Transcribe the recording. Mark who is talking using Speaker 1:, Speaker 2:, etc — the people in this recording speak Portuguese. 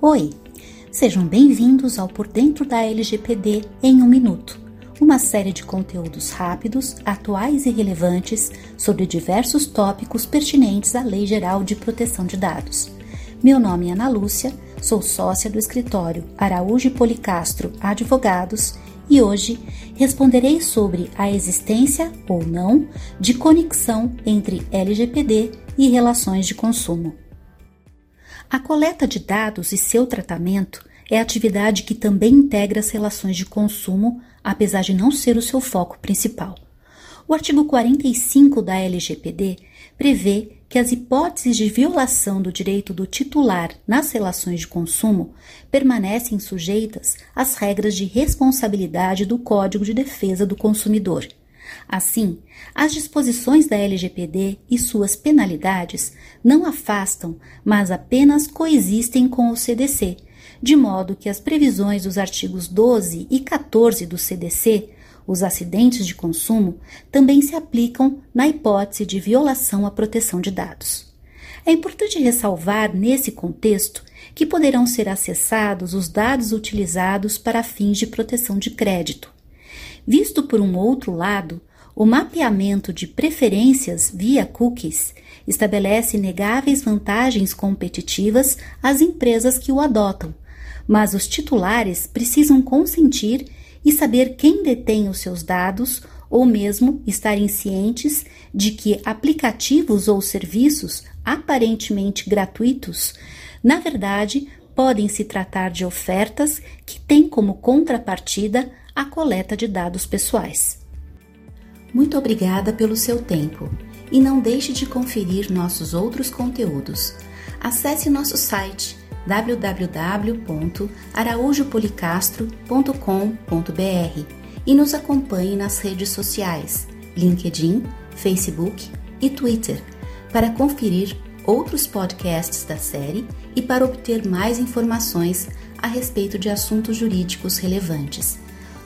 Speaker 1: Oi, sejam bem-vindos ao Por Dentro da LGPD em um Minuto, uma série de conteúdos rápidos, atuais e relevantes sobre diversos tópicos pertinentes à Lei Geral de Proteção de Dados. Meu nome é Ana Lúcia, sou sócia do escritório Araújo Policastro Advogados e hoje responderei sobre a existência ou não de conexão entre LGPD e relações de consumo. A coleta de dados e seu tratamento é atividade que também integra as relações de consumo, apesar de não ser o seu foco principal. O artigo 45 da LGPD prevê que as hipóteses de violação do direito do titular nas relações de consumo permanecem sujeitas às regras de responsabilidade do Código de Defesa do Consumidor. Assim, as disposições da LGPD e suas penalidades não afastam, mas apenas coexistem com o CDC, de modo que as previsões dos artigos 12 e 14 do CDC, os acidentes de consumo, também se aplicam na hipótese de violação à proteção de dados. É importante ressalvar, nesse contexto, que poderão ser acessados os dados utilizados para fins de proteção de crédito. Visto por um outro lado, o mapeamento de preferências via cookies estabelece inegáveis vantagens competitivas às empresas que o adotam, mas os titulares precisam consentir e saber quem detém os seus dados ou mesmo estarem cientes de que aplicativos ou serviços aparentemente gratuitos, na verdade, podem se tratar de ofertas que têm como contrapartida a coleta de dados pessoais. Muito obrigada pelo seu tempo e não deixe de conferir nossos outros conteúdos. Acesse nosso site www.araújopolicastro.com.br e nos acompanhe nas redes sociais LinkedIn, Facebook e Twitter para conferir outros podcasts da série e para obter mais informações a respeito de assuntos jurídicos relevantes.